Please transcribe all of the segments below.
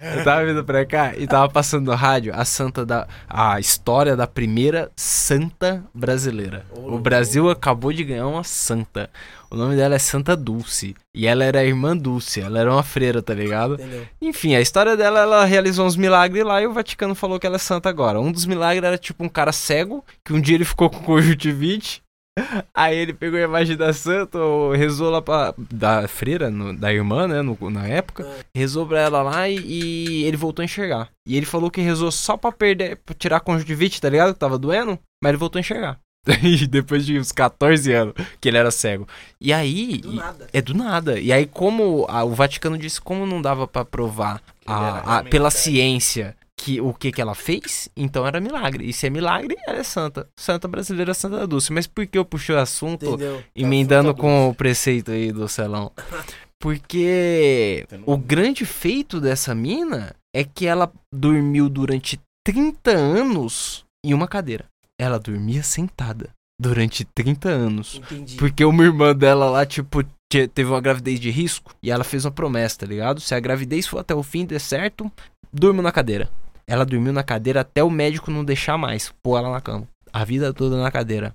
Eu tava vindo pra cá e tava passando no rádio a santa da. a história da primeira santa brasileira. O Brasil acabou de ganhar uma santa. O nome dela é Santa Dulce. E ela era a irmã Dulce. Ela era uma freira, tá ligado? Entendeu? Enfim, a história dela, ela realizou uns milagres lá e o Vaticano falou que ela é santa agora. Um dos milagres era tipo um cara cego, que um dia ele ficou com conjuntivite. Aí ele pegou a imagem da santa, ou rezou lá pra. da freira, no- da irmã, né, no- na época. Ah. Rezou pra ela lá e, e ele voltou a enxergar. E ele falou que rezou só pra perder, pra tirar a conjuntivite, tá ligado? Que tava doendo, mas ele voltou a enxergar. E depois de uns 14 anos que ele era cego. E aí. Do nada. é do nada. E aí, como a- o Vaticano disse como não dava pra provar a- a- pela cego. ciência que o que que ela fez, então era milagre. E se é milagre, ela é santa. Santa brasileira, Santa Dulce. Mas por que eu puxei o assunto Entendeu? emendando Santa com o preceito aí do Celão? Porque o grande feito dessa mina é que ela dormiu durante 30 anos em uma cadeira. Ela dormia sentada durante 30 anos. Entendi. Porque uma irmã dela lá, tipo, te- teve uma gravidez de risco e ela fez uma promessa, tá ligado? Se a gravidez for até o fim der certo, durmo na cadeira. Ela dormiu na cadeira até o médico não deixar mais, pôr ela na cama. A vida toda na cadeira.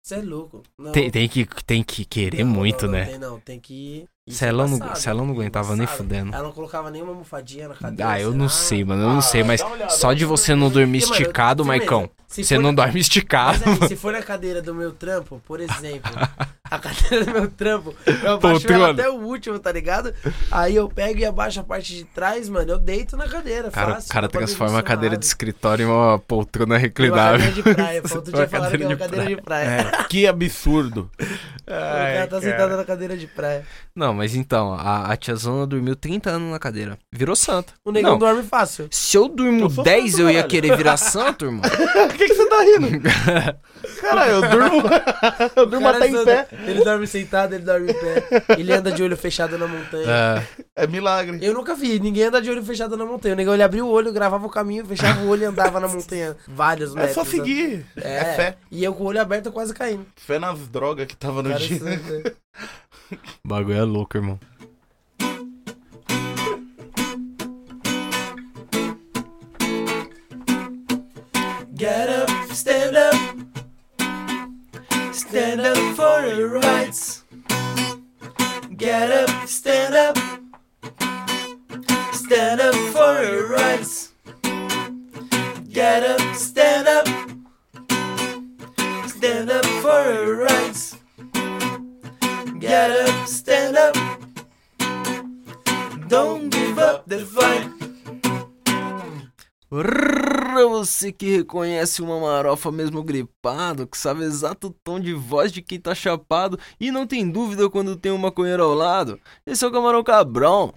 Você é louco. Não, Tem, tem que, tem que querer não, muito, não, não, né? Tem, não, tem que. Isso Celão é não, embaçado, Celão não aguentava nem fudendo. Ela não colocava nenhuma almofadinha na cadeira. Ah, eu não sei, mano. Eu não Ah, sei, mas uma olhada, só de uma você não dormir Porque, mano, esticado, firmeza. Maicão. Se Você não na- dorme esticado. Mas aí, se for na cadeira do meu trampo, por exemplo, a cadeira do meu trampo, eu abaixo Poltrona. ela até o último, tá ligado? Aí eu pego e abaixo a parte de trás, mano, eu deito na cadeira, Cara, fácil. o cara transforma a cadeira de escritório em uma poltrona Uma reclinável. cadeira de praia, pô. Outro dia Uma falaram que é uma cadeira de cadeira de praia. É, que absurdo. o cara tá sentado na cadeira de praia. Não, mas então, a, a tiazona dormiu 30 anos na cadeira. Virou santa. O negão Não. dorme fácil. Se eu durmo Eu sou 10, santo, eu ia querer virar santo, irmão. Por que, que você tá rindo? Caralho, eu durmo. eu durmo até em pé. Ele dorme sentado, ele dorme em pé. Ele anda de olho fechado na montanha. É, É milagre. Eu nunca vi ninguém anda de olho fechado na montanha. O negão ele abria o olho, gravava o caminho, fechava o olho e andava na montanha vários É metros. só né? seguir. É, É fé. E eu com o olho aberto quase caindo. Fé nas drogas que tava no Cara, dia. Bagulho é louco, irmão. Get up, stand up. Stand up for your rights. Get up, stand up. Stand up for your rights. Get up, stand up. Get up, stand up. Don't give up the fight. Pra você que reconhece uma marofa mesmo gripado, que sabe exato o tom de voz de quem tá chapado e não tem dúvida quando tem um maconheiro ao lado, esse é o Camarão Cabrão.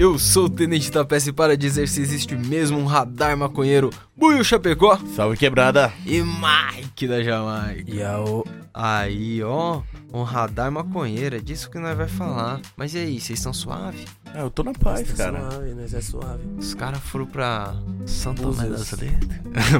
Eu sou o Tenente da e para dizer se existe mesmo um radar maconheiro, Buio Chapecó Salve quebrada. e Mike da Jamaica. E a o... Aí, ó, um radar maconheiro, é disso que nós vai falar. Mas e aí, vocês estão suave? Ah, eu tô na paz, cara. Suave, nós é suave. Os caras foram pra Santa Búzios.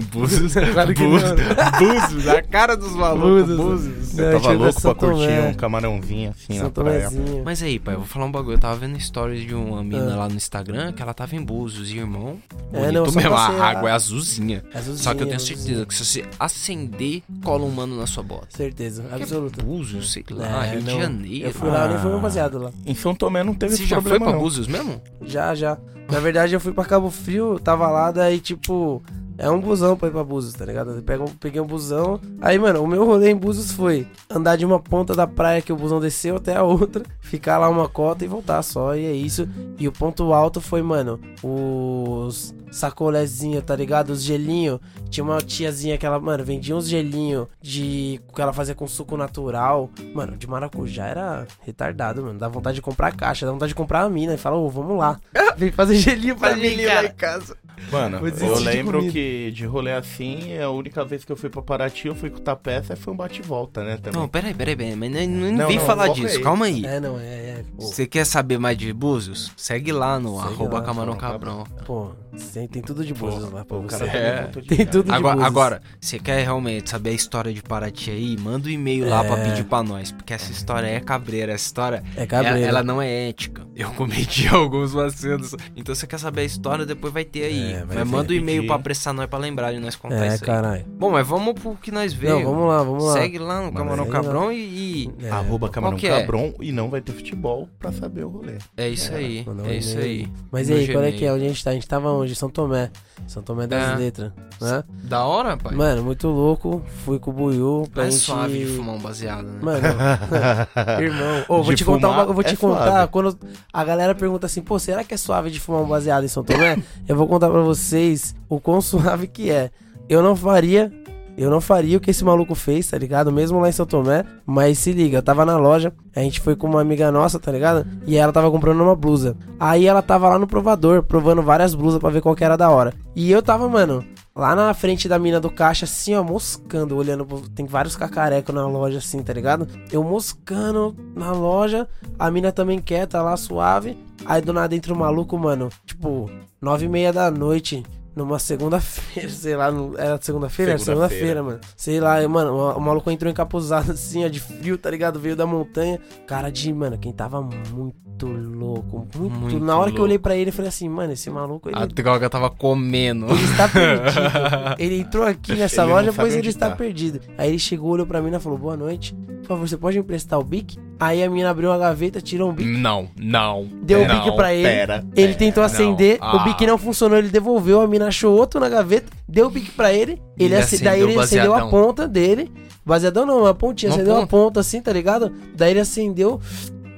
Búzios. Claro que Búzios. A cara dos malucos. Búzios. Búzios. Eu É, tava louco pra curtir um camarãozinho assim na praia. Mas aí, pai, eu vou falar um bagulho. Eu tava vendo stories de uma mina Ah. lá no Instagram que ela tava em Búzios e irmão. É, não, mesmo. A água é azulzinha. Só que eu tenho certeza que se você acender, cola um mano na sua bota. Certeza, absoluta. Búzios, sei lá, É, Rio de não. Janeiro. Eu fui lá, eu nem fui Ah. baseado lá. Em São Tomé não teve Você esse já foi problema pra não. Búzios mesmo? Já, já. Na verdade, eu fui pra Cabo Frio, tava lá, daí, tipo, é um busão pra ir pra Búzios, tá ligado? Eu peguei um busão. Aí, mano, o meu rolê em Búzios foi andar de uma ponta da praia que o busão desceu até a outra, ficar lá uma cota e voltar só, e é isso. E o ponto alto foi, mano, os sacolézinhos, tá ligado? Os gelinhos. Tinha uma tiazinha que ela, mano, vendia uns gelinhos de. que ela fazia com suco natural. Mano, de maracujá era retardado, mano. Dá vontade de comprar caixa, dá vontade de comprar a mina. E fala, ô, vamos lá. Vem fazer gelinho pra mim, cara. casa. Mano, eu de lembro comida. que de rolê assim, a única vez que eu fui pra Paraty, eu fui com o Tapeça e foi um bate e volta, né? Também. Não, peraí, peraí, peraí. Mas não, não, Não, vem não, falar disso, aí. calma aí. É, não, é, é. Pô, Você quer saber mais de Búzios? Segue lá no Segue arroba lá, Camarão Camarão Cabrão. pô, tem, tem tudo de Búzios lá pra você. cara É. Tem tudo de Agora, Búzios. agora, você quer realmente saber a história de Paraty aí? Manda um e-mail lá pra É. pedir pra nós, porque essa história é cabreira, essa história É cabreiro. ela, ela não é ética. Eu cometi alguns vacilos. Então você quer saber a história, depois vai ter aí. É, vai mas manda um e-mail pra apressar nós pra lembrar de nós contar É, isso aí. caralho. Bom, mas vamos pro que nós veio. Não, vamos lá, vamos lá. Segue lá no Camarão. Cabrão e, e- É, Arroba Camarão é? Cabron e não vai ter futebol pra saber o rolê. é isso aí. mandar um É isso aí. Mas e aí, qual é que é? Onde a gente tá? A gente tava onde? São Tomé. São Tomé das É. Letras, né? Da hora, pai. Mano, muito louco. Fui com o Buiu pra é gente... suave de fumar um baseado, né? Mano, irmão. Ô, vou De te contar uma, eu vou te é contar. suave. Quando a galera pergunta assim, pô, será que é suave de fumar um baseado em São Tomé? eu vou contar pra vocês o quão suave que é. Eu não faria. Eu não faria o que esse maluco fez, tá ligado? Mesmo lá em São Tomé. Mas se liga, eu tava na loja, a gente foi com uma amiga nossa, tá ligado? E ela tava comprando uma blusa. Aí ela tava lá no provador, provando várias blusas pra ver qual que era da hora. E eu tava, mano, lá na frente da mina do caixa, assim, ó, moscando, olhando. Tem vários cacarecos na loja, assim, tá ligado? Eu moscando na loja, a mina também quieta lá, suave. Aí do nada entra o maluco, mano, tipo, nove e meia da noite. Numa segunda-feira, sei lá, era segunda-feira? Era Segunda-feira. mano. Sei lá, mano, o- o maluco entrou encapuzado assim, ó, de frio, tá ligado? Veio da montanha. Cara de, mano, quem tava muito louco, muito. Muito Na hora que eu louco. olhei pra ele, eu falei assim, mano, esse maluco, ele, A droga tava comendo. ele está perdido. ele entrou aqui nessa Ele loja, pois ele está tá. perdido. Aí ele chegou, olhou pra mim e falou, boa noite. Por favor, você pode me emprestar o bic? Aí a menina abriu uma gaveta, tirou um bic, Não, não. deu o não. bic pra ele. Pera, Ele pera. tentou não. acender, Ah. o bic não funcionou, ele devolveu, a mina achou outro na gaveta, deu o bic pra ele, ele, Ele daí ele o acendeu a baseadão. ponta dele, baseadão não, uma pontinha, Uma acendeu a ponta. ponta assim, tá ligado? Daí ele acendeu,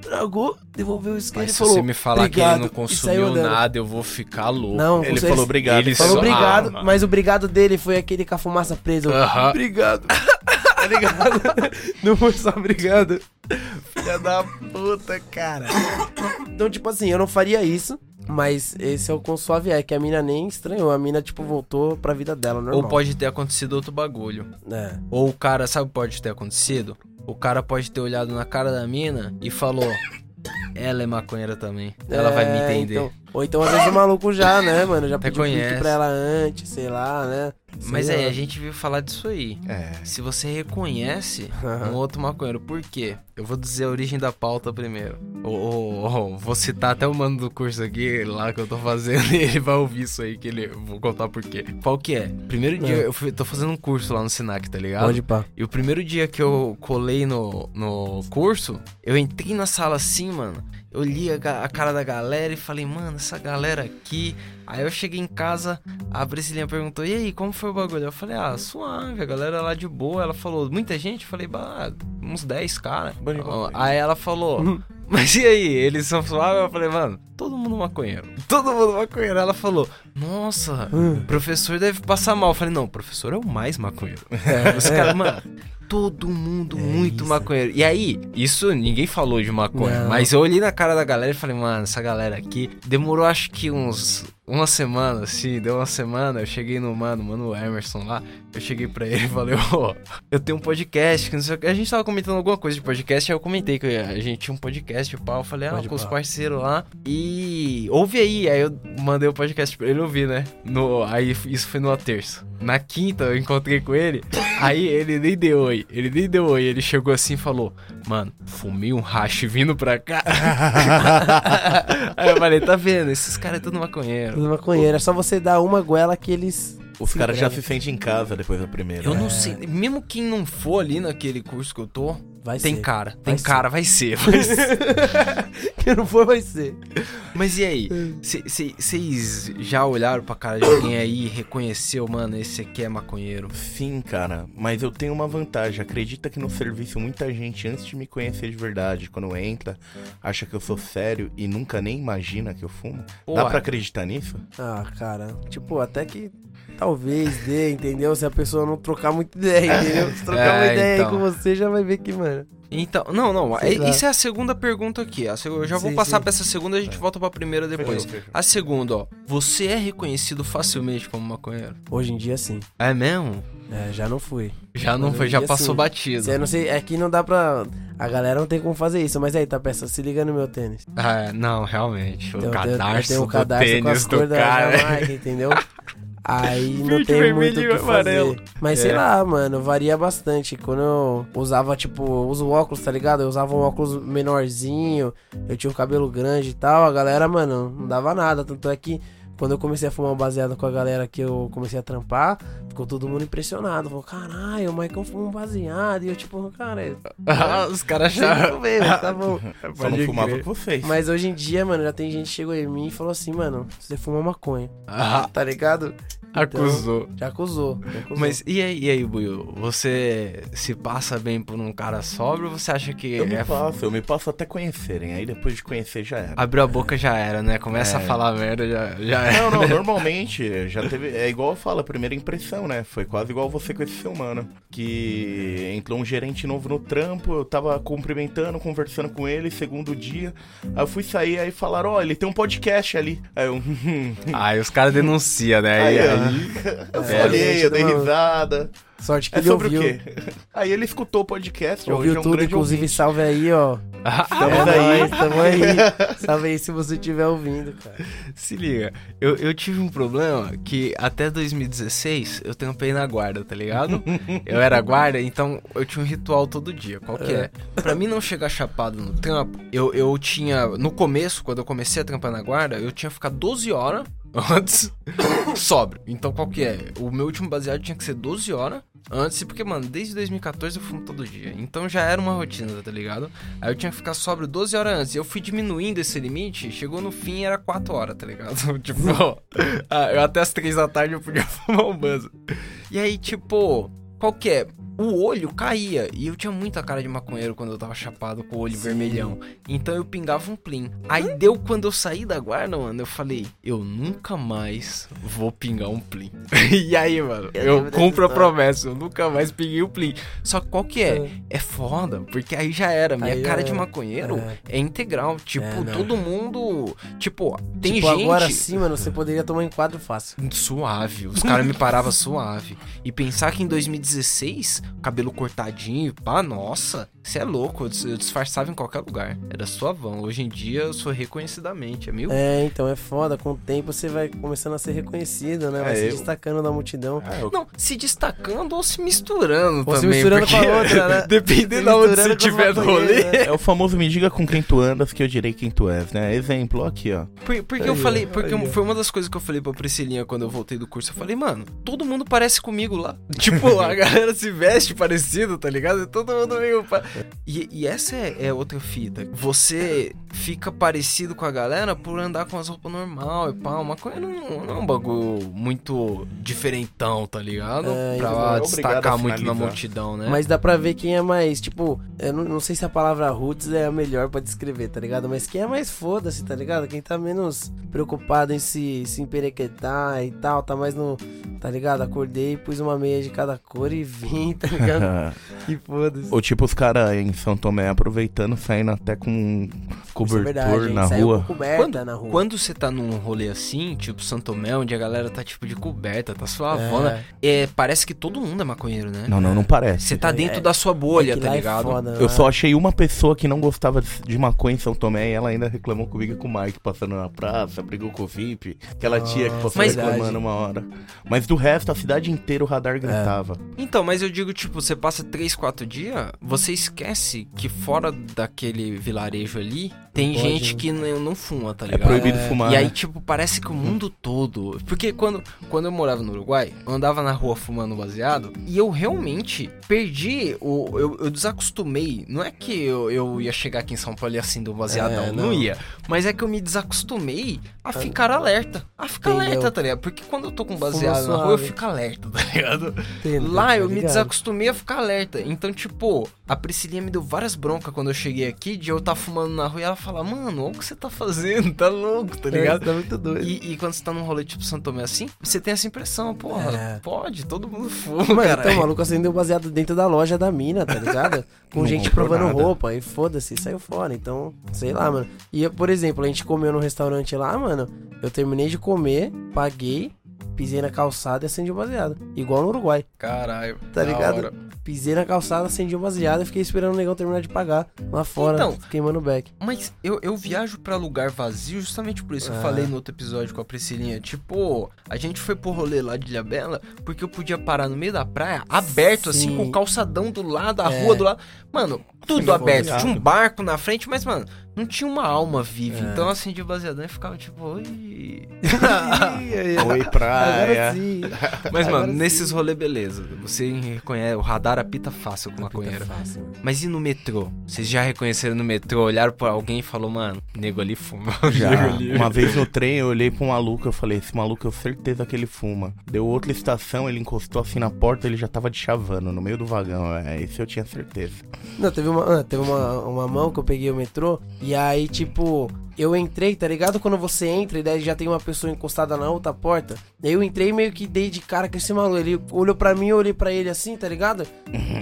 tragou, devolveu o isqueiro e se falou, você me falar que ele não consumiu nada, eu vou ficar louco. Não, Ele falou obrigado. Ele Falou obrigado, Ah, mas o obrigado dele foi aquele com a fumaça presa. Aham. Obrigado. tá ligado? Não foi só obrigado. Filha da puta, cara. Então, tipo assim, eu não faria isso. Mas esse é o quão suave é, que a mina nem estranhou. A mina, tipo, voltou pra vida dela, normal. Ou pode ter acontecido outro bagulho. É. Ou o cara, sabe o que pode ter acontecido? O cara pode ter olhado na cara da mina e falou: Ela é maconheira também. Ela vai me É, entender. então- ou então, às vezes, o maluco já, né, mano? Já pediu conhece. pra ela antes, sei lá, né? Mas Sei aí, lá. a gente viu falar disso aí. É. Se você reconhece um outro maconheiro, por quê? Eu vou dizer a origem da pauta primeiro. Ô, ô, ô, vou citar até o mano do curso aqui, lá que eu tô fazendo, e ele vai ouvir isso aí, que ele. Vou contar por quê. Qual que é? Primeiro dia, É. eu fui- tô fazendo um curso lá no Sinac, tá ligado? Pode pá. E o primeiro dia que eu colei no, no curso, eu entrei na sala assim, mano. Eu li a, a cara da galera e falei, mano, essa galera aqui. Aí eu cheguei em casa, a Priscilinha perguntou, e aí, como foi o bagulho? Eu falei, ah, suave, a galera lá de boa. Ela falou, muita gente? Eu falei, bah, uns 10 cara. Aí ela falou, mas e aí, eles são suaves? Eu falei, mano, todo mundo maconheiro. Todo mundo maconheiro. Ela falou, nossa, o professor deve passar mal. Eu falei, não, o professor é o mais maconheiro. Os caras, mano, todo mundo muito isso. maconheiro. E aí, isso ninguém falou de maconha, Não. mas eu olhei na cara da galera e falei, mano, essa galera aqui demorou acho que uns. Uma semana, assim, deu uma semana, eu cheguei no mano, mano Emerson lá, eu cheguei pra ele e falei, ó, eu tenho um podcast, que não sei o que. A gente tava comentando alguma coisa de podcast, aí eu comentei que a gente tinha um podcast, o pau, eu falei, ah, Pode com os pá. parceiros lá. E ouve aí, aí eu mandei o podcast pra ele ouvir, né? No, aí isso foi numa terça. Na quinta eu encontrei com ele, aí ele nem deu oi, ele nem deu oi, ele chegou assim e falou, mano, fumei um hash vindo pra cá. aí eu falei, tá vendo, esses caras é tudo maconheiro. Tudo maconheiro. É só você dar uma goela que eles. Os caras já se sentem em casa depois da primeira. Eu né? não sei, mesmo quem não for ali naquele curso que eu tô, Vai tem ser. cara, tem Vai cara, vai ser, vai ser. Quem não for, vai ser. Mas e aí, vocês já olharam pra cara de alguém aí e reconheceu, mano, esse aqui é maconheiro? Sim, cara, mas eu tenho uma vantagem. Acredita que no serviço muita gente, antes de me conhecer de verdade, quando entra, acha que eu sou sério e nunca nem imagina que eu fumo? Pô, Dá é. pra acreditar nisso? Ah, cara. Tipo, até que. Talvez dê, entendeu? Se a pessoa não trocar muita ideia, entendeu? Se trocar uma É, ideia então. aí com você, já vai ver que, mano. Então, não, não, Sei é- lá. isso é a segunda pergunta aqui. Eu já vou Sim, passar sim. pra essa segunda e a gente volta pra primeira depois. Fechou, fechou. A segunda, ó. Você é reconhecido facilmente como maconheiro? Hoje em dia, sim. É mesmo? É, já não fui. Já não foi, já dia, passou sim. batido. Cê, não sei, aqui não dá pra. A galera não tem como fazer isso, mas aí, tá peça, se liga no meu tênis. É, não, realmente. O Então, eu tenho- eu cadarço tenho o do cadarço com tênis as do cores da cara. Jamaica, entendeu? Aí não tem muito vermelho o que amarelo. fazer. Mas É. sei lá, mano, varia bastante. Quando eu usava, tipo, uso óculos, tá ligado? Eu usava um óculos menorzinho, eu tinha um cabelo grande e tal, a galera, mano, não dava nada. Tanto é que quando eu comecei a fumar um baseado com a galera que eu comecei a trampar, ficou todo mundo impressionado. Falou, caralho, o Maicon fuma um baseado. E eu, tipo, cara, Ah, Os caras já. tá bom. Só não fumava crer. vocês. Mas hoje em dia, mano, já tem gente que chegou em mim e falou assim, mano, você fuma maconha. Ah, Tá ligado? Acusou. Já acusou. Já acusou. Mas e aí, e aí, Buiu? Você se passa bem por um cara sóbrio ou você acha que Eu me é... passo, eu me passo até conhecerem. Aí depois de conhecer já era. abriu a boca já era, né? Começa a É. falar merda, já, já era. Não, não, normalmente já teve. É igual eu falo, a primeira impressão, né? Foi quase igual você com esse seu mano. Que entrou um gerente novo no trampo, eu tava cumprimentando, conversando com ele, segundo dia. Aí eu fui sair, aí falaram, ó, ele tem um podcast ali. Aí eu. Aí os caras denunciam, né? Aí, Aí, ó. Aí- Eu É, falei, eu dei risada. Sorte que É ele sobre ouviu. o quê? Aí ele escutou o podcast, hoje Ouviu é um tudo, inclusive ouvinte. salve aí, ó. Estamos é aí. nóis, tamo aí. salve aí se você estiver ouvindo, cara. Se liga, eu, eu tive um problema que até 2016 eu trampei na guarda, tá ligado? eu era guarda, então eu tinha um ritual todo dia. Qual que é? Pra mim não chegar chapado no trampo, eu, eu tinha. No começo, quando eu comecei a trampar na guarda, eu tinha que ficar 12 horas antes sóbrio. Então qual que é? O meu último baseado tinha que ser 12 horas. Antes, porque, mano, desde 2014 eu fumo todo dia. Então já era uma rotina, tá ligado? Aí eu tinha que ficar sóbrio 12 horas antes. Eu fui diminuindo esse limite, chegou no fim era 4 horas, tá ligado? tipo, ah, eu até as 3 da tarde eu podia fumar um banzo. E aí, tipo, qual que é? O olho caía. E eu tinha muita cara de maconheiro quando eu tava chapado com o olho vermelhão. Então eu pingava um plim. Aí deu quando eu saí da guarda, mano, eu falei, eu nunca mais vou pingar um plim. e aí, mano, Eu eu cumpro a promessa, eu nunca mais pinguei um plim. Só que qual que é? É foda, porque aí já era. Minha Aí cara já de maconheiro É. é, integral. Tipo, É, todo mundo. Tipo, tem tipo, gente. agora sim, mano, você poderia tomar em quadro fácil. Suave, os caras me paravam suave. E pensar que em 2016, cabelo cortadinho, pá, nossa, você é louco, eu dis- eu disfarçava em qualquer lugar. Era suavão. Hoje em dia eu sou reconhecidamente, é meio. É, então é foda. Com o tempo você vai começando a ser reconhecido, né? Vai É, se eu- destacando da multidão. Ah, eu- Não, se destacando ou se misturando Ou se também. misturando porque com a outra, né? Dependendo Se de onde você estiver no rolê. né? É o famoso me diga com quem tu andas que eu direi quem tu és, né? Exemplo, aqui, ó. Por- porque eu Aí, falei, ó, porque aí, foi uma das coisas que eu falei pra Priscilinha quando eu voltei do curso. Eu falei, mano, todo mundo parece comigo lá. Tipo, a galera se veste parecido, tá ligado? Todo mundo meio. E, e essa é, é outra fita. Você fica parecido com a galera por andar com as roupas normal e pá. Uma coisa não, não é um bagulho muito diferentão, tá ligado? É, pra não é destacar muito na multidão, né? Mas dá pra ver quem é mais, tipo, eu não, não sei se a palavra roots é a melhor pra descrever, tá ligado? Mas quem é mais foda-se, tá ligado? Quem tá menos preocupado em se, se emperequetar e tal, tá mais no, tá ligado? Acordei, pus uma meia de cada cor e vim, tá ligado? e foda-se. Ou tipo os caras em São Tomé aproveitando, saindo até com Isso é cobertor verdade, hein? na rua. com coberta na rua. Quando você tá num rolê assim, tipo Santomé, onde a galera tá tipo de coberta, tá suavona, É. é, parece que todo mundo é maconheiro, né? Não, não, não parece. Você tá É, dentro é- da sua bolha, É tá é ligado? foda, Eu né? só achei uma pessoa que não gostava de maconha em São Tomé e ela ainda reclamou comigo e com o Mike passando na praça, brigou com o VIP, aquela tia que passou Mas- reclamando uma hora. Mas do resto, a cidade inteira o radar gritava. Então, mas eu digo, tipo, você passa 3, 4 dias, você esquece que fora daquele vilarejo ali, tem pode, gente que não, não fuma, tá É, ligado? proibido É. fumar. E aí, né? tipo, parece que o mundo todo. Porque quando, quando eu morava no Uruguai, eu andava na rua fumando baseado e eu realmente perdi o. Eu, eu desacostumei. Não é que eu, eu ia chegar aqui em São Paulo e acender um baseadão. É, não. não. ia. Mas é que eu me desacostumei a ficar alerta. A ficar Entendeu. alerta, tá ligado? Porque quando eu tô com baseado na rua, eu fico alerta, tá ligado? Entendo, Lá tá eu me ligado? desacostumei a ficar alerta. Então, tipo, a Priscilinha me deu várias broncas quando eu cheguei aqui de eu estar fumando na rua e ela fala, mano, olha o que você tá fazendo, tá louco, tá ligado? Tá muito doido. E, e quando você tá num rolê tipo São Tomé assim, você tem essa impressão, porra, É. pode, todo mundo fuma, Mano, então o maluco acendeu baseado dentro da loja da mina, tá ligado? Com Não gente provando nada. roupa e foda-se, saiu fora. Então, sei lá, mano. E, por exemplo, a gente comeu no restaurante lá, mano. Eu terminei de comer, paguei, pisei na calçada e acendi o baseado. Igual no Uruguai. Caralho, Tá ligado? hora. Pisei na calçada, acendi o baseado e fiquei esperando o negão terminar de pagar lá fora, Então, queimando o beck. Mas eu, eu viajo pra lugar vazio justamente por isso. Eu Ah. falei no outro episódio com a Priscilinha. Tipo, a gente foi pro rolê lá de Ilhabela porque eu podia parar no meio da praia, aberto, assim, Sim. com o calçadão do lado, a É. rua do lado. Mano, tudo aberto. Tinha um barco na frente, mas, mano, não tinha uma alma viva. É. Então eu acendi o baseadão e ficava tipo, oi. Oi, praia. Agora sim. Mas, Agora mano, sim. nesses rolê, beleza. Você reconhece, o radar apita fácil com maconheiro. Fácil. Mas e no metrô? Vocês já reconheceram no metrô, olharam pra alguém e falou, mano, nego ali fuma. Já, ali- uma vez no trem eu olhei pra um maluco, eu falei, esse maluco eu certeza que ele fuma. Deu outra estação, ele encostou assim na porta, ele já tava de chavando no meio do vagão, é, isso eu tinha certeza. Não, teve uma, ah, teve uma, uma mão que eu peguei o metrô e aí, tipo, eu entrei, tá ligado? Quando você entra e daí já tem uma pessoa encostada na outra porta. Daí eu entrei meio que dei de cara com esse maluco. Ele olhou pra mim, eu olhei pra ele assim, tá ligado?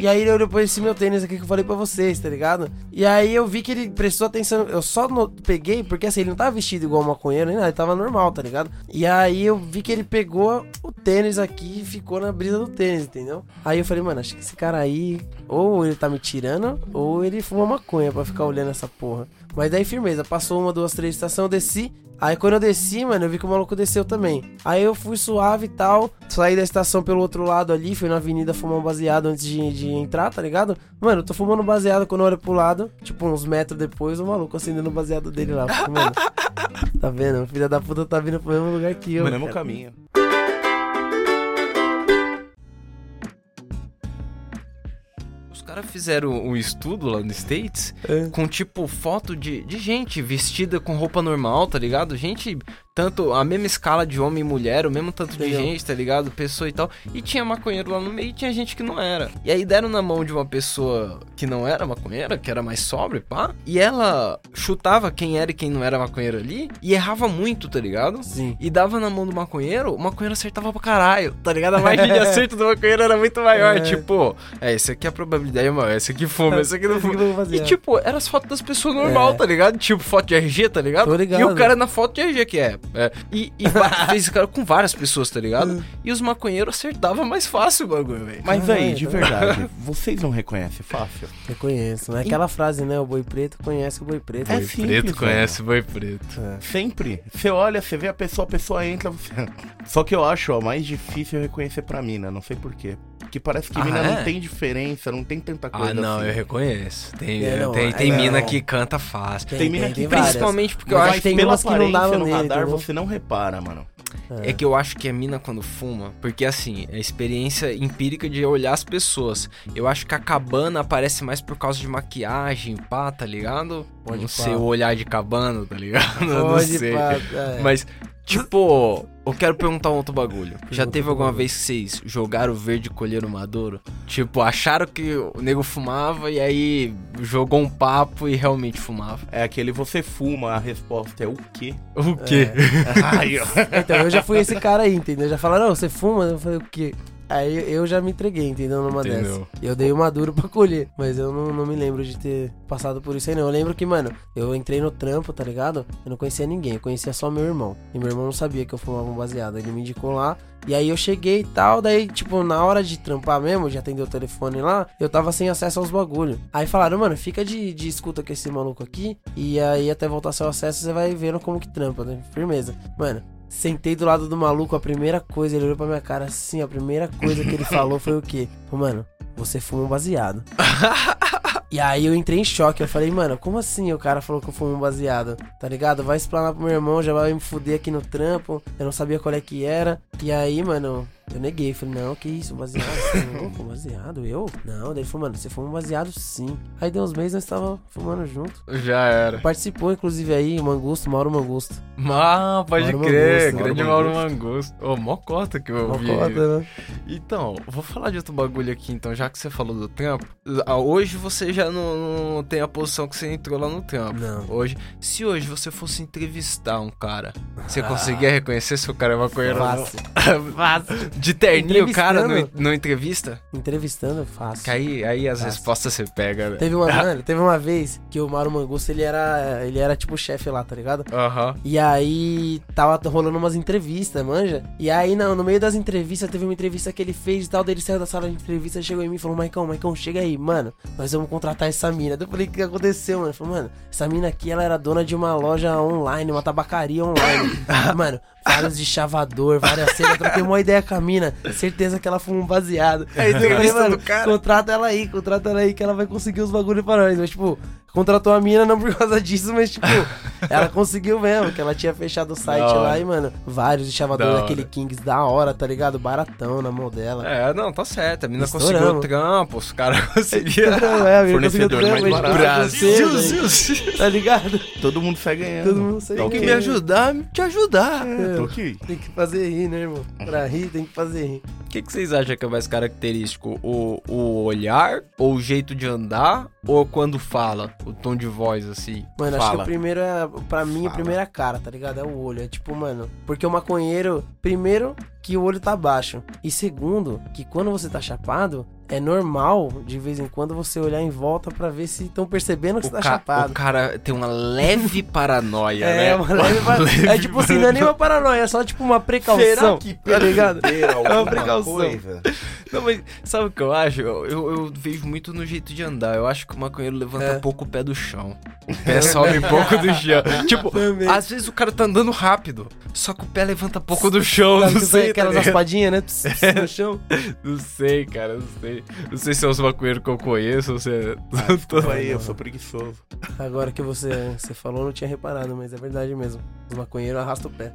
E aí ele olhou pra esse meu tênis aqui que eu falei pra vocês, tá ligado? E aí eu vi que ele prestou atenção. Eu só no- peguei, porque assim, ele não tava vestido igual maconheiro, nem nada, ele tava normal, tá ligado? E aí eu vi que ele pegou o tênis aqui e ficou na brisa do tênis, entendeu? Aí eu falei, mano, acho que esse cara aí, ou ele tá me tirando, ou ele fuma maconha pra ficar olhando essa porra. Mas daí, firmeza, passou uma, duas, três estações, eu desci. Aí quando eu desci, mano, eu vi que o maluco desceu também. Aí eu fui suave e tal, saí da estação pelo outro lado ali, fui na avenida fumar um baseado antes de, de entrar, tá ligado? Mano, eu tô fumando baseado quando eu olho pro lado, tipo uns metros depois, o maluco acendendo o baseado dele lá. Mano, tá vendo? O filho da puta tá vindo pro mesmo lugar que eu. No mesmo cara. caminho. Caras fizeram um estudo lá nos States É. com, tipo, foto de, de gente vestida com roupa normal, tá ligado? Gente, tanto a mesma escala de homem e mulher, o mesmo tanto de gente, tá ligado? Pessoa e tal. E tinha maconheiro lá no meio e tinha gente que não era. E aí deram na mão de uma pessoa que não era maconheira, que era mais sobre, pá. E ela chutava quem era e quem não era maconheiro ali e errava muito, tá ligado? Sim. E dava na mão do maconheiro, o maconheiro acertava pra caralho, tá ligado? A margem de acerto do maconheiro era muito maior. É. Tipo, é, esse aqui é a probabilidade maior, esse aqui fuma, esse aqui não fuma. E é. tipo, era as fotos das pessoas normal, É. tá ligado? Tipo, foto de RG, tá ligado? Tô ligado. E o cara na foto de RG que é. É. E, e fez isso cara com várias pessoas, tá Hum. ligado? E os maconheiros acertavam mais fácil o bagulho, velho. Mas aí, de verdade, vocês não reconhecem fácil? Eu conheço. Não é aquela frase, né? O boi preto conhece o boi preto. É Boi simples, preto velho. conhece boi preto. É. Sempre. Você olha, você vê a pessoa, a pessoa entra, você... Só que eu acho, ó, mais difícil reconhecer pra mina, não sei porquê. Porque parece que Ah, mina é? não tem diferença, não tem tanta coisa Ah, não, assim. eu reconheço. Tem, É, não, tem, é, tem não. mina que canta fácil. Tem mina que várias. Principalmente porque eu Mas acho que tem pela umas que não aparência davam no nele, radar, você não repara, mano. É que eu acho que a mina quando fuma, porque assim, é a experiência empírica de olhar as pessoas. Eu acho que a cabana aparece mais por causa de maquiagem, pá, tá ligado? Pode não pá. sei o olhar de cabana, tá ligado? não Pode, sei. pá, é. Mas, tipo, eu quero perguntar um outro bagulho. Já teve alguma vez que vocês jogaram verde e colheram maduro? Tipo, acharam que o nego fumava e aí jogou um papo e realmente fumava. É aquele você fuma, a resposta é o quê? O quê? Ai, ó. Então, eu já fui esse cara aí, entendeu? Já falaram, não, você fuma? Eu falei, o quê? Aí eu já me entreguei, entendeu? Numa Entendeu. dessas. Eu dei o maduro pra colher, mas eu não, não me lembro de ter passado por isso aí, não. Eu lembro que, mano, eu entrei no trampo, tá ligado? Eu não conhecia ninguém, eu conhecia só meu irmão. E meu irmão não sabia que eu fumava um baseado. Ele me indicou lá. E aí eu cheguei e tal, daí, tipo, na hora de trampar mesmo, de atender o telefone lá, eu tava sem acesso aos bagulho. Aí falaram, mano, fica de, de escuta com esse maluco aqui, e aí até voltar seu acesso, você vai vendo como que trampa, né? Firmeza. Mano, Sentei do lado do maluco, a primeira coisa, ele olhou pra minha cara assim, a primeira coisa que ele falou foi o quê? Mano, você fuma um baseado. e aí eu entrei em choque, eu falei, mano, como assim o cara falou que eu fumo um baseado? Tá ligado? Vai explanar pro meu irmão, já vai me fuder aqui no trampo, eu não sabia qual é que era. E aí, mano, Eu neguei, falei, não, que isso, baseado? Louco, baseado? Eu? Não, daí ele falou, mano, você fuma um baseado sim. Aí deu uns meses, nós tava fumando junto. Já era. Participou, inclusive, aí, Mangusto, Mauro Mangusto. Ah, pode Mauro crer, Mangusto, grande Mauro Mangusto. Ô, mó cota que eu ouvi. cota, né? Então, vou falar de outro bagulho aqui, então, já que você falou do trampo. ah, Hoje você já não, não tem a posição que você entrou lá no trampo. Não. Hoje, se hoje você fosse entrevistar um cara, você conseguia reconhecer se o cara é maconheiro? Fácil. Fácil. De terninho, o cara não entrevista? Entrevistando, fácil. Que aí, aí as Fácil. respostas você pega, né? Teve uma, mano, teve uma vez que o Mauro Mangusto, ele era, ele era tipo chefe lá, tá ligado? Aham. E aí tava rolando umas entrevistas, manja? E aí, não, no meio das entrevistas, teve uma entrevista que ele fez e tal, daí ele saiu da sala de entrevista, chegou em mim e falou, Maicon, Maicon, chega aí, mano, nós vamos contratar essa mina. Eu falei, o que aconteceu, mano? Ele falou, mano, essa mina aqui, ela era dona de uma loja online, uma tabacaria online. mano, vários de chavador, várias cenas, eu troquei uma ideia com a mina, certeza que ela fuma um baseado. É Eu falei, mano, do cara. Contrata ela aí, contrata ela aí que ela vai conseguir os bagulho pra nós. Mas, tipo, contratou a mina não por causa disso, mas, tipo, ela conseguiu mesmo, que ela tinha fechado o site lá e, mano, vários de chavador Da daquele. Kings da hora, tá ligado? Baratão na mão dela. É, não, tá certo. A mina Estouramos. conseguiu o trampo, os caras conseguiram. Não, é, a mina conseguiu Fornecedor trampo, mais conseguiu Brasil, você, Tá ligado? Todo mundo sai ganhando. Todo mundo sai Tá Tem que me ajudar, te ajudar. É, tô aqui. Tem que fazer rir, né, irmão? Pra rir, tem que fazer rir. O que, que vocês acham que é mais característico? O, o olhar, ou o jeito de andar, ou quando fala? O tom de voz, assim? Mano, acho que fala. o primeiro é, pra mim, Fala. a primeira cara, tá ligado? É o olho. É tipo, mano, porque o maconheiro, primeiro, que o olho tá baixo. E segundo, que quando você tá chapado, é normal, de vez em quando, você olhar em volta pra ver se estão percebendo que O, você tá ca- chapado. o cara tem uma leve paranoia, É, né? uma leve pa- é tipo assim, não é nem uma paranoia, é só tipo uma precaução. tá ligado? É uma precaução. Coisa? Não, mas sabe o que eu acho? Eu, eu- eu vejo muito no jeito de andar. Eu acho que o maconheiro levanta É. pouco o pé do chão. O pé sobe um pouco do chão. Tipo, Também. às vezes o cara tá andando rápido, só que o pé levanta pouco do chão. Não que sei, sai tá aquelas ligado? raspadinhas, né? Pss, no chão. Não sei, cara, não sei. Não sei se é os maconheiros que eu conheço ou se é. Ah, desculpa aí, eu sou preguiçoso. Agora que você, você falou, eu não tinha reparado, mas é verdade mesmo. Os maconheiros arrastam o pé.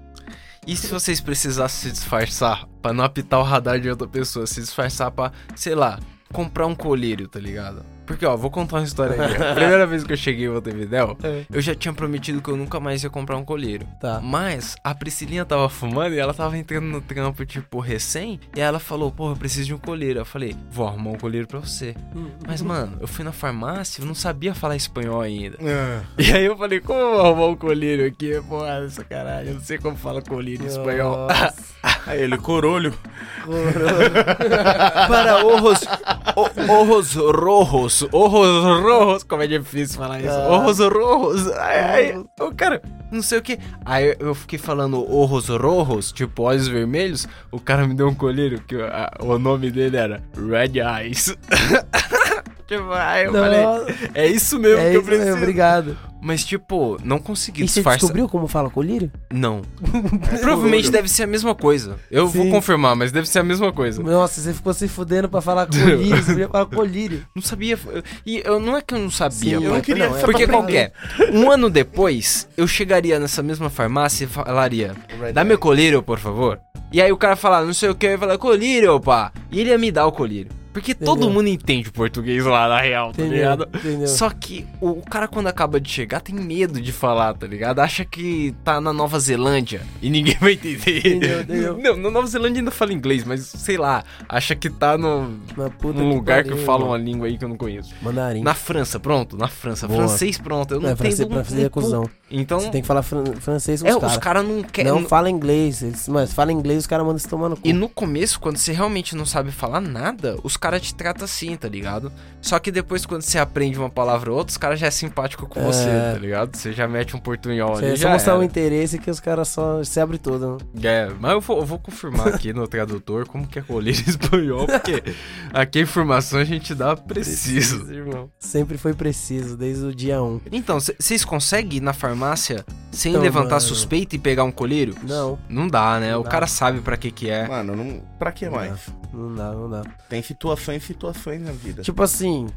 E se vocês precisassem se disfarçar pra não apitar o radar de outra pessoa? Se disfarçar pra, sei lá, comprar um colírio, tá ligado? Porque, ó, vou contar uma história aqui. A primeira vez que eu cheguei em Montevidéu, É. eu já tinha prometido que eu nunca mais ia comprar um colírio. Tá. Mas a Priscilinha tava fumando e ela tava entrando no trampo, tipo, recém. E ela falou, porra, eu preciso de um colírio. Eu falei, vou arrumar um colírio pra você. Mas, mano, eu fui na farmácia, eu não sabia falar espanhol ainda. E aí eu falei, como eu vou arrumar um colírio aqui? Porra, sacanagem, eu não sei como fala colírio em espanhol. Aí ele, corolho. Para ojos, o- ojos rojos, ojos rojos, como é difícil falar isso, Ah. rojos, ai, ai, o cara, não sei o que, aí eu fiquei falando ojos rojos, tipo olhos vermelhos, o cara me deu um colírio, que a- o nome dele era Red Eyes, tipo, aí eu falei, Nossa. é isso mesmo É que eu isso mesmo, preciso, obrigado. mas tipo, não consegui E você disfarçar, descobriu como fala colírio? não, provavelmente deve ser a mesma coisa, eu vou Sim. confirmar, mas deve ser a mesma coisa. Nossa, você ficou se fudendo pra falar colírio, você podia falar colírio. Não sabia. E eu não é que eu não sabia, Sim, eu queria não, é Porque pra qual que é? Um ano depois, eu chegaria nessa mesma farmácia e falaria: Dá meu colírio, por favor. E aí o cara fala, não sei o que, eu ia falar, colírio, pá. E ele ia me dar o colírio. Porque todo Entendeu? mundo entende português lá, na real, tá Entendeu? ligado? Entendeu? Só que o, cara, quando acaba de chegar, tem medo de falar, tá ligado? Acha que tá na Nova Zelândia e ninguém vai entender. Não, na Nova Zelândia ainda fala inglês, mas sei lá, acha que tá no, num lugar que pariu, fala uma língua aí que eu não conheço. Mandarim. Na França, pronto, na França. Boa. Francês, pronto. Eu não É, entendo francês, um- francês é cuzão. Então, Você tem que falar fran- francês com é, os os caras. caras não querem... Não fala inglês. Eles, mas fala inglês, os caras mandam se tomar no cu. E no começo, quando você realmente não sabe falar nada, os caras te tratam assim, tá ligado? Só que depois, quando você aprende uma palavra ou outra, os caras já é simpático com É. você, tá ligado? Você já mete um portunhol Você ali, só mostrar o interesse que os caras só se abre todo. Né? É, mas eu vou, eu vou confirmar aqui no tradutor como que é em espanhol, porque aqui a informação a gente dá preciso. irmão. Sempre foi preciso, desde o dia 1. Então, c- vocês conseguem ir na farmácia sem Então, levantar mano. suspeita e pegar um colírio? Não, Não dá, né? Não o dá. cara sabe pra que que é. Mano, não, pra que mais? não dá, não dá. Tem situações e situações na vida. Tipo assim,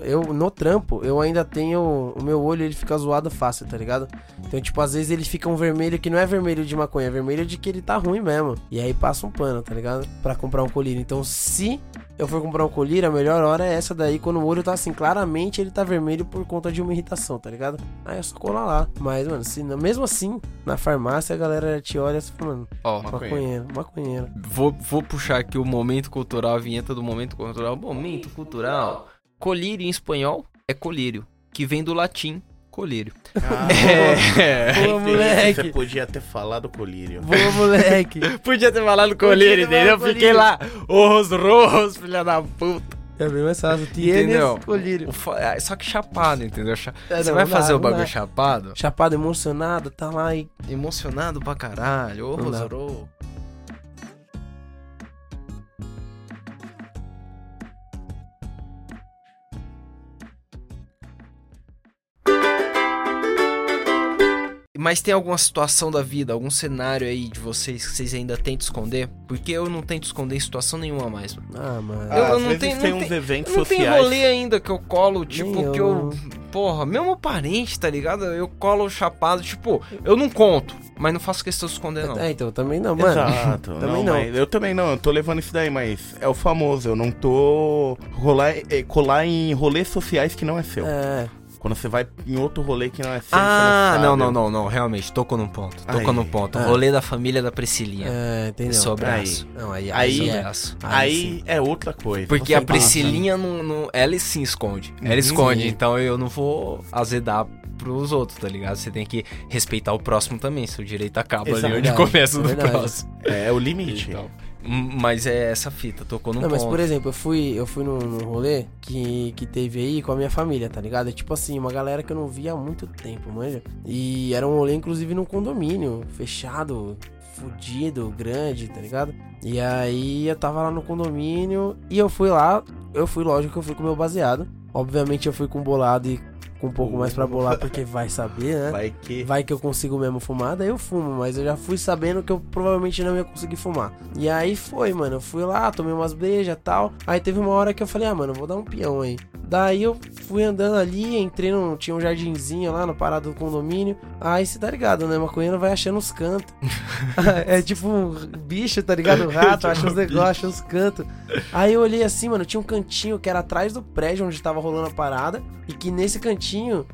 eu no trampo, eu ainda tenho. O meu olho ele fica zoado fácil, tá ligado? Então, tipo, às vezes ele fica um vermelho que não é vermelho de maconha, é vermelho de que ele tá ruim mesmo. E aí passa um pano, tá ligado? Pra comprar um colírio. Então, se eu for comprar um colírio, a melhor hora é essa daí, quando o olho tá assim, claramente ele tá vermelho por conta de uma irritação, tá ligado? Aí é só colar lá. Mas, mano, se, mesmo assim, na farmácia a galera te olha assim, mano, Ó, maconheiro, maconheiro. vou, vou puxar aqui o momento cultural, a vinheta do momento cultural. Momento cultural. Colírio em espanhol é colírio, que vem do latim colírio. Ah, É. Boa, Você moleque. podia ter falado colírio. Boa, moleque. Podia ter falado colírio, entendeu? falado Fiquei lá, os rojos, filha da puta. É bem mais fácil. Entendeu? Colírio. É, Só que chapado, entendeu? Cha- É, Você não, vai não dá, fazer o bagulho dá. chapado? Chapado emocionado, tá lá e. Emocionado pra caralho. Ô, Mas tem alguma situação da vida, algum cenário aí de vocês que vocês ainda tentam esconder? Porque eu não tento esconder em situação nenhuma mais. mano. Ah, mano. Eu- Ah, eu não tenho- tem não uns tem- eventos Não tem sociais. rolê ainda que eu colo, tipo, Nem que eu. eu. Porra, mesmo parente, tá ligado? Eu colo chapado, tipo, eu não conto, mas não faço questão de esconder, não. É, então também não, mano. Exato. Também não. mas eu também não, eu tô levando isso daí, mas é o famoso, eu não tô rolar, é, colar em rolês sociais que não é seu. É, Quando você vai em outro rolê que não é seu, Ah, não, não, não, não, realmente, tocou num ponto. Tocou Aí. num ponto. Ah. Rolê da família da Priscilinha. é, entendeu? Sou braço. Aí. Não, aí, Aí- braço. Aí é outra coisa. Porque Você a Priscilinha não, não. Ela sim esconde. Ela Uhum. esconde, então eu não vou azedar pros outros, tá ligado? Você tem que respeitar o próximo também. Seu direito acaba ali onde começa o do próximo. É o limite. Então, mas é essa fita, tocou num Não, mas ponto. por exemplo, eu fui, eu fui num, num rolê que, que teve aí com a minha família, tá ligado? É tipo assim, uma galera que eu não via há muito tempo, manja. E era um rolê, inclusive, num condomínio, fechado, fudido, grande, tá ligado? E aí eu tava lá no condomínio e eu fui lá, eu fui, lógico que eu fui com o meu baseado. Obviamente eu fui com bolado e com um pouco mais pra bolar, porque vai saber, né? Vai que. Vai que eu consigo mesmo fumar, daí eu fumo, mas eu já fui sabendo que eu provavelmente não ia conseguir fumar. E aí foi, mano, eu fui lá, tomei umas brejas e tal. Aí teve uma hora que eu falei, ah, mano, vou dar um peão aí. Daí eu fui andando ali, entrei num. Tinha um jardinzinho lá no parado do condomínio. Aí você tá ligado, né? Maconheiro vai achando os cantos. é tipo um bicho, tá ligado? O rato, acha os negócios, acha os cantos. Aí eu olhei assim, mano, tinha um cantinho que era atrás do prédio onde tava rolando a parada. E que nesse cantinho,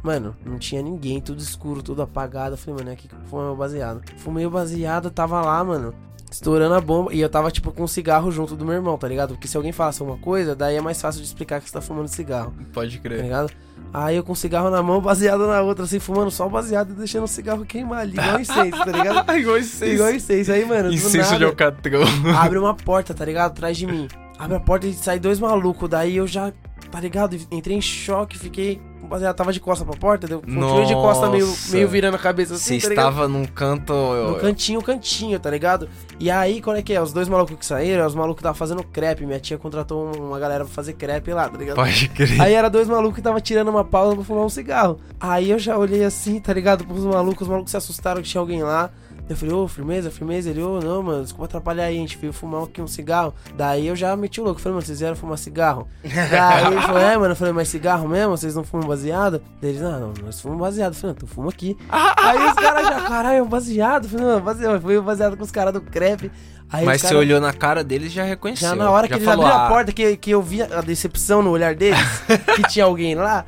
mano, não tinha ninguém, tudo escuro, tudo apagado. Eu falei, mano, é aqui que eu fumei meu baseado. Fumei o baseado, tava lá, mano. Estourando a bomba. E eu tava, tipo, com um cigarro junto do meu irmão, tá ligado? Porque se alguém falasse uma coisa, daí é mais fácil de explicar que você tá fumando cigarro, Pode tá crer. ligado? Aí eu com o cigarro na mão, baseado na outra, assim, fumando só o baseado e deixando o cigarro queimar ali, igual incenso, tá ligado? Igual incenso. Igual incenso. Aí, mano, Incenso de alcatrão. abre uma porta, tá ligado? Atrás de mim. Abre a porta e sai dois malucos. Daí eu já, tá ligado? Entrei em choque, fiquei. Baseado, tava de costa pra porta, deu continuei de costa meio, meio virando a cabeça Você assim, tá ligado? estava num canto. No cantinho, cantinho, tá ligado? E aí, qual é que é? Os dois malucos que saíram, os malucos que estavam fazendo crepe. Minha tia contratou um- uma galera pra fazer crepe lá, tá ligado? Pode crer. Aí era dois malucos que tava tirando uma pausa pra fumar um cigarro. Aí eu já olhei assim, tá ligado? Pros malucos, os malucos se assustaram que tinha alguém lá. Eu falei, ô, firmeza, firmeza. Ele, ô, não, mano, desculpa atrapalhar aí, a gente veio fumar aqui um cigarro. Daí eu já meti o louco. Falei, mano, vocês vieram fumar cigarro? Daí ele falou, é, mano. Eu falei, mas cigarro mesmo? Vocês não fumam baseado? Daí eles, não, não, nós fumamos baseado. Eu falei, não, então fuma aqui. aí os caras já, caralho, é um baseado. Eu falei, não, baseado. Foi baseado com os caras do crepe. Aí Mas os você cara- olhou na cara deles e já reconheceu. já na hora que eles falou, abriram a "Ah, porta, que, que eu vi a decepção no olhar deles, que tinha alguém lá,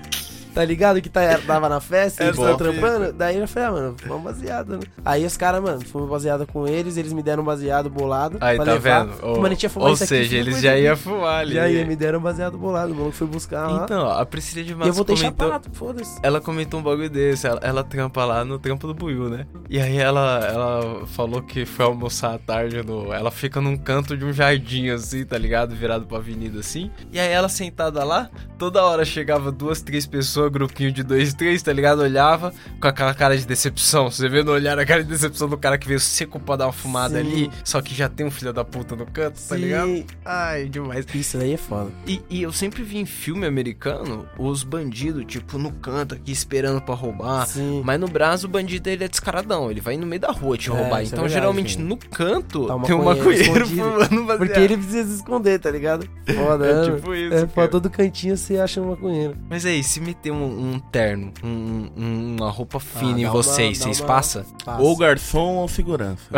tá ligado? Que tá, tava na festa, É eles estão trampando. Daí eu falei, ah, mano, um baseado, né? Aí os caras, mano, fumou baseado com eles, eles me deram um baseado bolado. Aí tá levar. vendo? Mano, a gente ia fumar Ou isso aqui, seja, fuma eles já aqui. iam fumar ali. E aí me deram um baseado bolado, o maluco foi buscar lá. Então, ó, a Priscila de e eu Matos voltei comentou... chapado, foda-se. Ela comentou um bagulho desse, ela, ela trampa lá no trampo do Buiu, né? E aí ela, ela falou que foi almoçar à tarde no... Ela fica num canto de um jardim assim, tá ligado? Virado pra avenida assim. E aí ela sentada lá, toda hora chegava duas, três pessoas pessoas, grupinho de dois, três, tá ligado? Olhava com aquela cara de decepção. Você vê no olhar a cara de decepção do cara que veio seco pra dar uma fumada Sim. ali, só que já tem um filho da puta no canto, tá ligado? Sim. Ai, demais. Isso daí é foda. E, e eu sempre vi em filme americano os bandidos, tipo, no canto aqui esperando pra roubar. Sim. Mas no Brasil o bandido ele é descaradão, ele vai no meio da rua te É, roubar. é Então verdade, geralmente sim. no canto Tá tem um maconheiro fumando baseado. Porque ele precisa se esconder, tá ligado? Foda, É né? tipo isso, É, cara. foda, todo cantinho você acha um maconheiro. Mas aí, se meter um, um terno, um- um- uma roupa fina Ah, em uma- vocês, vocês uma- passam? Passa. Ou garçom ou segurança.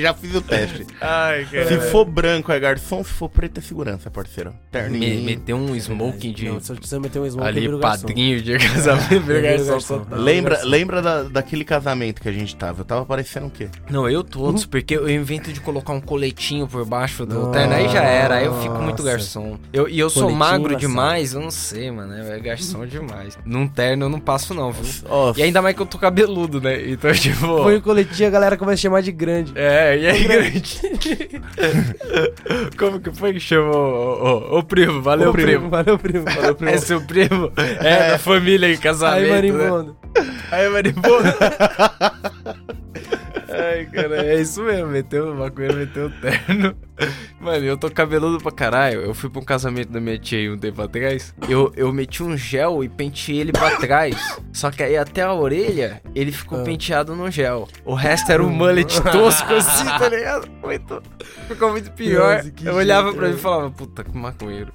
Já fiz o teste. Ai, Se for branco é garçom, se for preto é segurança, parceiro. Terninho. Me, meter um smoking de Não, se eu se eu meter um smoke, ali, garçom. padrinho de casamento, Vira garçom. Lembra, lembra da, daquele casamento que a gente tava? Eu tava parecendo o quê? Não, eu todos, porque eu invento de colocar um coletinho por baixo do terno, aí já era, aí eu fico muito garçom. Eu, e eu sou Coletinho magro embaçado. demais, eu não sei, mano, é garçom demais. Num terno eu não passo não, viu? E ainda mais que eu tô cabeludo, né? Então, tipo... Põe o coletinho, a galera começa a chamar de grande. É, e aí, grande? Como que foi que chamou o primo? Valeu, primo. primo. Valeu, primo. Valeu, primo. É seu primo? É, da família em casamento, Aí, né? marimbondo. Aí, marimbondo. Ai, cara, é isso mesmo. Meteu o maconheiro, meteu o terno. Mano, eu tô cabeludo pra caralho. Eu fui pra um casamento da minha tia um tempo atrás. Eu, eu meti um gel e penteei ele pra trás. Só que aí até a orelha, ele ficou Ah. penteado no gel. O resto era um mullet tosco assim, tá ligado? Muito, ficou muito pior. Nossa, eu olhava pra mim e né? falava, puta, que maconheiro.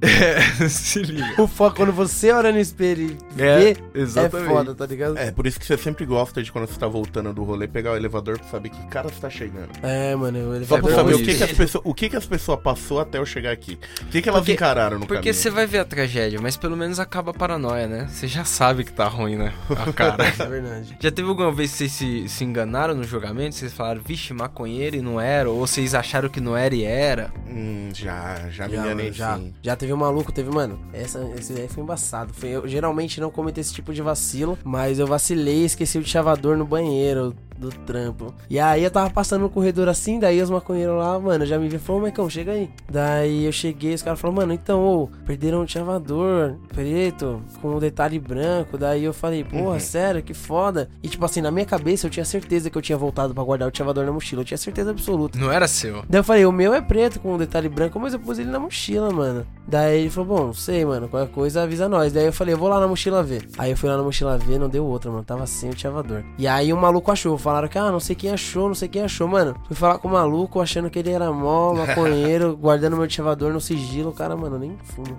é, se liga. O foco quando você olha no espelho e É, vê, é exatamente. foda, tá ligado? É, por isso que você sempre gosta de quando você tá voltando do rolê, pegar o elevador pra saber que cara você tá chegando. É, mano, ele Só É pra bom saber o isso. que, que as pessoas, o que, que as pessoas passou até eu chegar aqui. O que, que elas Porque- encararam no Porque caminho. você vai ver a tragédia, mas pelo menos acaba a paranoia, né? Você já sabe que tá ruim, né? A cara. É verdade. já teve alguma vez que vocês se, se enganaram no julgamento? Vocês falaram, vixe, maconheiro e não era? Ou vocês acharam que não era e era? Hum, já, já me enganei já, sim. já teve um maluco, teve, mano, essa, esse daí foi embaçado. Foi, eu geralmente não cometo esse tipo de vacilo, mas eu vacilei e esqueci o chavador no banheiro do trampo. E aí eu tava passando no corredor assim, daí os maconheiros lá, mano, já me viram e falaram, Mecão, chega aí. Daí eu cheguei, os caras falaram, mano, então, ô, perderam o chavador preto com um detalhe branco. Daí eu falei, porra, Uhum. sério, que foda. E tipo assim, na minha cabeça eu tinha certeza que eu tinha voltado pra guardar o chavador na mochila, eu tinha certeza absoluta. Não era seu. Daí eu falei, o meu é preto com um detalhe branco, mas eu pus ele na mochila, mano. Daí ele falou, bom, sei, mano, qualquer coisa avisa nós. Daí eu falei, eu vou lá na mochila ver. Aí eu fui lá na mochila ver, não deu outra, mano. Tava sem o chavador. E aí o maluco achou, falaram que, ah, não sei quem achou, não sei quem achou, mano. Fui falar com o maluco, achando que ele era mó maconheiro, guardando meu chavador no sigilo. O cara, mano, nem fuma.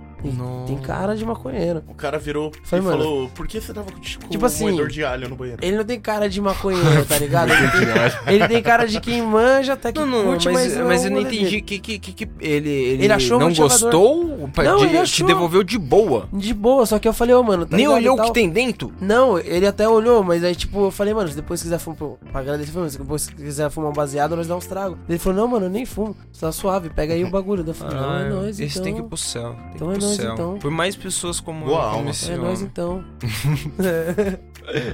Tem, cara de maconheiro. O cara virou Foi, e mano. falou, por que você tava com, Tipo um assim, moedor de alho no banheiro? Ele não tem cara de maconheiro, tá ligado? Ele tem, ele tem cara de quem manja, até que Não, não, curte, mas, mas, mas, é eu o não entendi que, que, que, que ele, ele, Ele achou não gostou Não, de- ele te achou. devolveu de boa. De boa, só que eu falei, ô, mano, tá Nem olhou o que tem dentro. Não, ele até olhou, mas aí, tipo, eu falei, mano, se depois quiser fumar, pra agradecer, falei, se depois quiser fumar um baseado, nós dá uns tragos. Ele falou, não, mano, eu nem fumo, tá suave, pega aí o bagulho. Eu falei, não, é nóis, Ah, esse então. tem que ir pro céu. Tem Então que ir é nóis, céu. então. Por mais pessoas como, Boa como alma. esse É nóis, então.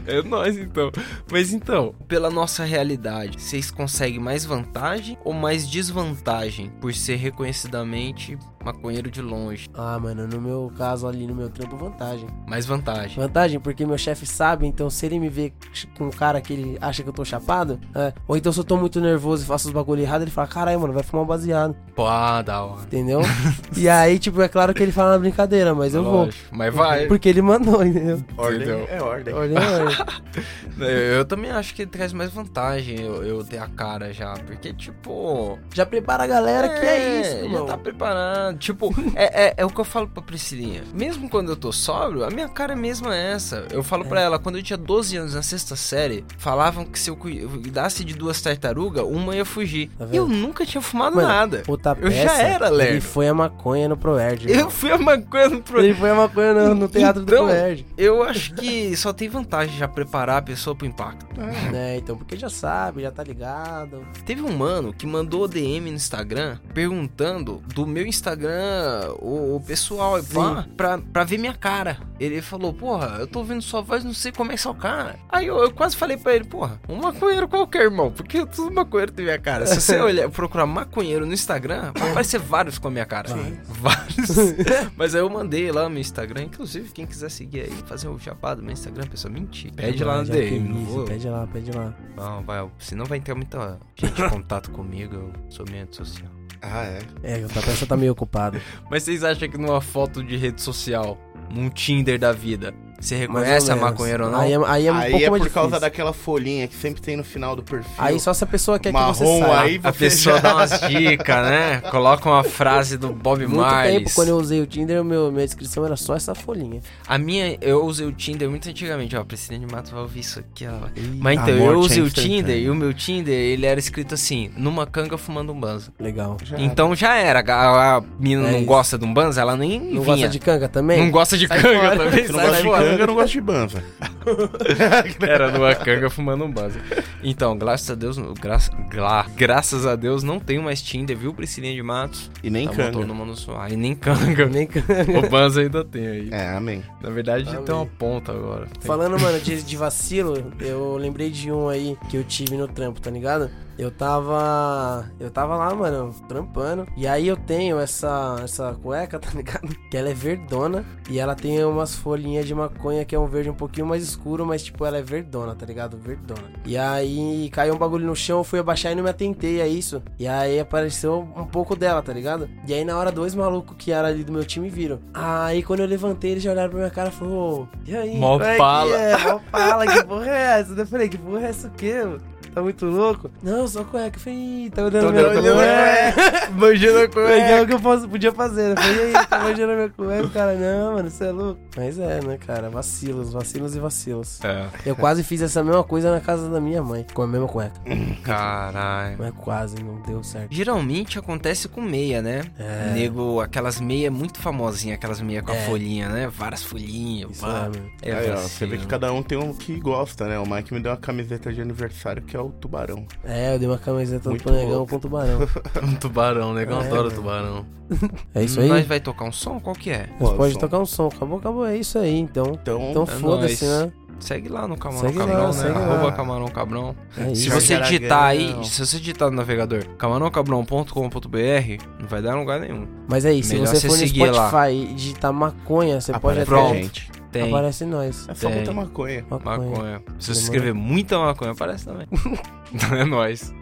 É nóis então. Mas então, pela nossa realidade, vocês conseguem mais vantagem ou mais desvantagem por ser reconhecidamente maconheiro de longe? ah, mano, no meu caso ali, no meu trampo, vantagem. Mais vantagem. Vantagem, porque meu chefe sabe, então se ele me vê com um cara que ele acha que eu tô chapado, é, ou então se eu tô muito nervoso e faço os bagulho errado, ele fala, caralho, mano, vai fumar um baseado, Pô, ah, da hora. entendeu? e aí, tipo, é claro que ele fala na brincadeira, mas eu vou. Lógico. Mas vai. Porque ele mandou, entendeu? Ordem Entendeu? é ordem. Olha, olha. Eu, eu também acho que traz mais vantagem eu, eu ter a cara já. Porque, tipo. Já prepara a galera que é isso, já tá preparado. Tipo, é, é, é o que eu falo pra Priscilinha. Mesmo quando eu tô sóbrio, a minha cara mesmo é essa. Eu falo pra ela, quando eu tinha 12 anos, na sexta série, falavam que se eu cui- cuidasse de duas tartarugas, uma ia fugir. Tá eu nunca tinha fumado Mano, nada. Puta Eu já peça, era lerdo. Ele foi a maconha no Proerd. Eu fui a maconha no pro... Ele foi a maconha no, no teatro Então, do Proerd. Eu acho que só tem vantagem já preparar a pessoa pro impacto. Né, então, porque já sabe, já tá ligado. Teve um mano que mandou DM no Instagram perguntando do meu Instagram Instagram o, o pessoal pá, pra, pra ver minha cara. Ele falou, porra, eu tô ouvindo sua voz, não sei como é que é o cara. Aí eu, eu quase falei pra ele, porra, um maconheiro qualquer, irmão, porque todo maconheiro tem minha cara. Se você olhar, procurar maconheiro no Instagram, vai aparecer vários com a minha cara. Vários. Mas aí eu mandei lá no meu Instagram, inclusive, quem quiser seguir aí, fazer o jabá do meu Instagram, pessoal, mentir. Pede lá no DM, não vou. Pede lá, pede lá. Não, vai, senão vai ter muita gente em contato comigo, eu sou rede social. Ah, é. É, o Tapessa tá meio ocupado. Mas vocês acham que numa foto de rede social, num Tinder da vida, você reconhece a maconheira ou não? Aí é, aí é um Aí pouco é mais por causa daquela folhinha que sempre tem no final do perfil. Aí só se a pessoa quer que você Marrom saiba. aí, A pessoa já- dá umas dicas, né? Coloca uma frase do Bob Muito Marley. tempo, quando eu usei o Tinder, meu, minha descrição era só essa folhinha. A minha, eu usei o Tinder muito antigamente, ó. A Priscila de Matos vai ouvir isso aqui, ó. Ih, Mas então, eu é usei o. Tinder e o meu Tinder, ele era escrito assim, numa canga fumando um banza. Legal. Já Então já era. A, a menina É não isso. gosta de um banza, ela nem Não vinha. gosta de canga também? Não gosta de Sai canga fora. também, sai gosta de fora. Canga, eu não gosto de banza. Era numa canga fumando um base. Então, graças a Deus, gra gra- graças a Deus não tenho mais Tinder, viu, Priscilinha de Matos? E nem Tá canga. mundo suar. E nem canga. Nem canga. o Banza ainda tem aí. É, amém. Na verdade, Amém. tem uma ponta agora. Tem- Falando, mano, de, de vacilo, eu lembrei de um aí que eu tive no trampo, tá ligado? Eu tava. Eu tava lá, mano, trampando. E aí eu tenho essa, essa cueca, tá ligado? Que ela é verdona. E ela tem umas folhinhas de maconha que é um verde um pouquinho mais escuro, mas tipo, ela é verdona, tá ligado? Verdona. E aí caiu um bagulho no chão, eu fui abaixar e não me atentei a isso. E aí apareceu um pouco dela, tá ligado? E aí na hora, dois malucos que eram ali do meu time viram. Aí quando eu levantei, eles já olharam pra minha cara e falaram: "Ô, E aí? Mó é que pala." É, mó pala, que porra é essa? Eu falei: Que porra é essa o quê, mano? Tá muito louco? Não, só cueca. Eu falei, "Ih, tá olhando Tô minha olhando cueca. Manjando a É cueca. o que eu posso, podia fazer. Eu falei, e aí, tá manjando minha cueca? Cara, não, mano, você é louco. Mas é, né, cara? Vacilos, vacilos e vacilos. É, Eu quase fiz essa mesma coisa na casa da minha mãe, com a mesma cueca. caralho. Mas quase, não deu certo. Geralmente acontece com meia, né? É. Nego, aquelas meia muito famosinhas, aquelas meia com a É. folhinha, né? Várias folhinhas. Isso pá. é, mano. É Aí, ó, você vê que cada um tem um que gosta, né? O Mike me deu uma camiseta de aniversário que é o tubarão. É, eu dei uma camiseta do Muito Panegão louco. com tubarão. Um tubarão, negão É, adora mano. tubarão. É isso aí? Nós vai tocar um som? Qual que é? Nós pode som. tocar um som. Acabou, acabou. É isso aí, então. Então, Então É foda-se, né? Segue lá no Camarão Segue lá, Cabrão, né? lá. Arroba Camarão Cabrão. É Se você digitar aí, se você digitar no navegador camarãocabrão.com.br, não vai dar lugar nenhum. Mas é isso, se Melhor você for no seguir lá. Spotify e digitar maconha, você pode aparece até... a Pronto. gente. Tem Aparece nós. É só Tem. muita maconha. Maconha. maconha. Se você escrever muita maconha, aparece também. Então é nóis.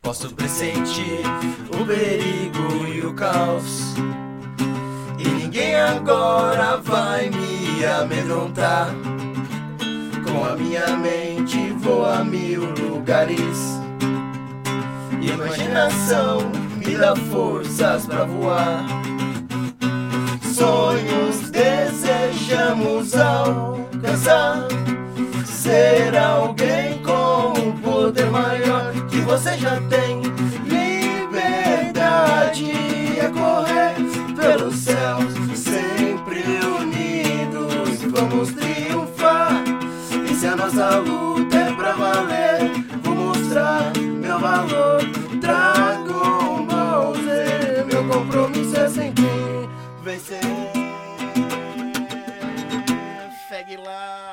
Posso pressentir o perigo e o caos. E ninguém agora vai me amedrontar. Com a minha mente vou a mil lugares. Imaginação me dá forças pra voar. Sonhos desejamos alcançar. Ser alguém com um poder maior que você já tem. Liberdade é correr pelos céus, sempre unidos. Vamos triunfar. E se a nossa luta é pra valer, vou mostrar meu valor. vencer. Segue lá.